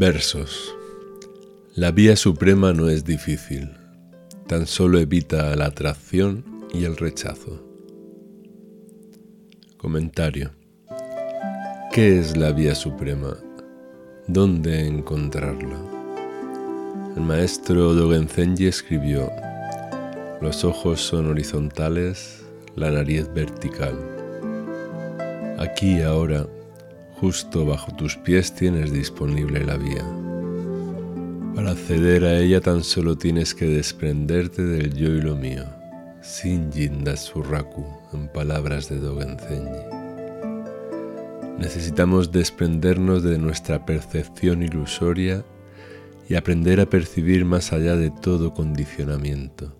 Versos. La vía suprema no es difícil, tan solo evita la atracción y el rechazo. Comentario. ¿Qué es la vía suprema? ¿Dónde encontrarla? El maestro Dogen Zenji escribió, los ojos son horizontales, la nariz vertical. Aquí ahora, justo bajo tus pies tienes disponible la vía. Para acceder a ella tan solo tienes que desprenderte del yo y lo mío, sin Surraku, en palabras de Dogen Zenji. Necesitamos desprendernos de nuestra percepción ilusoria y aprender a percibir más allá de todo condicionamiento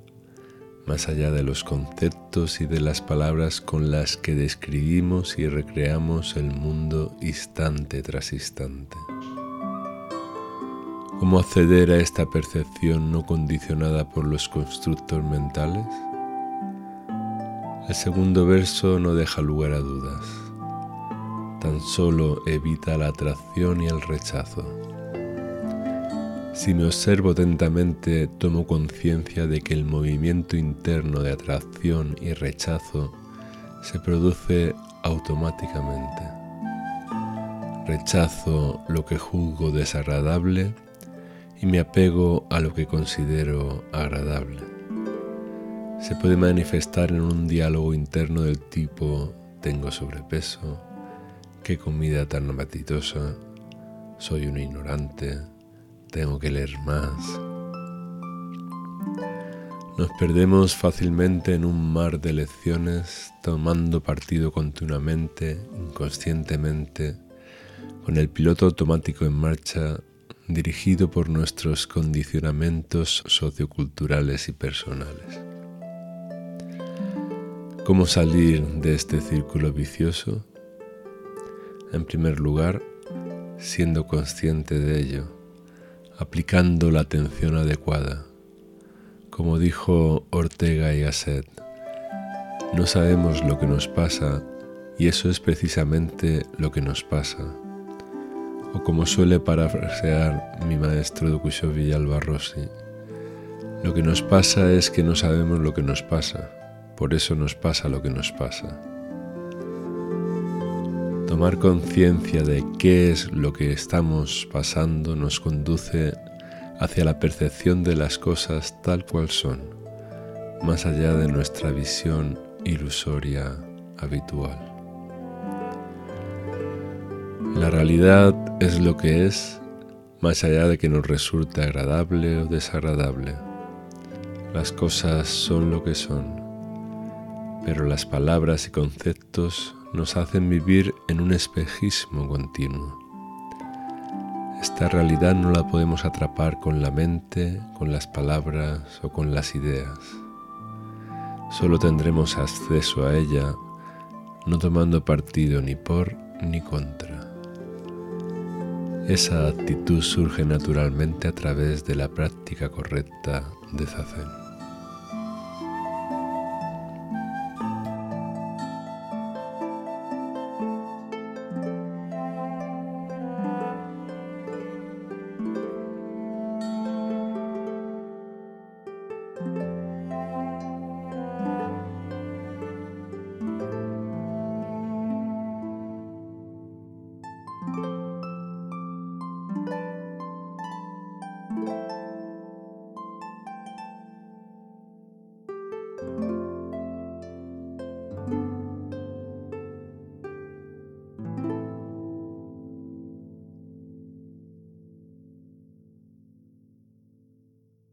más allá de los conceptos y de las palabras con las que describimos y recreamos el mundo instante tras instante. ¿Cómo acceder a esta percepción no condicionada por los constructos mentales? El segundo verso no deja lugar a dudas, tan solo evita la atracción y el rechazo. Si me observo atentamente, tomo conciencia de que el movimiento interno de atracción y rechazo se produce automáticamente. Rechazo lo que juzgo desagradable y me apego a lo que considero agradable. Se puede manifestar en un diálogo interno del tipo tengo sobrepeso, qué comida tan apetitosa, soy un ignorante, tengo que leer más. Nos perdemos fácilmente en un mar de lecciones, tomando partido continuamente, inconscientemente, con el piloto automático en marcha, dirigido por nuestros condicionamientos socioculturales y personales. ¿Cómo salir de este círculo vicioso? En primer lugar, siendo consciente de ello aplicando la atención adecuada. Como dijo Ortega y Gasset, no sabemos lo que nos pasa y eso es precisamente lo que nos pasa. O como suele parafrasear mi maestro Docusio Villalba Rossi, lo que nos pasa es que no sabemos lo que nos pasa, por eso nos pasa lo que nos pasa. Tomar conciencia de qué es lo que estamos pasando nos conduce hacia la percepción de las cosas tal cual son, más allá de nuestra visión ilusoria habitual. La realidad es lo que es, más allá de que nos resulte agradable o desagradable. Las cosas son lo que son, pero las palabras y conceptos nos hacen vivir en un espejismo continuo. Esta realidad no la podemos atrapar con la mente, con las palabras o con las ideas. Solo tendremos acceso a ella no tomando partido ni por ni contra. Esa actitud surge naturalmente a través de la práctica correcta de Zazen.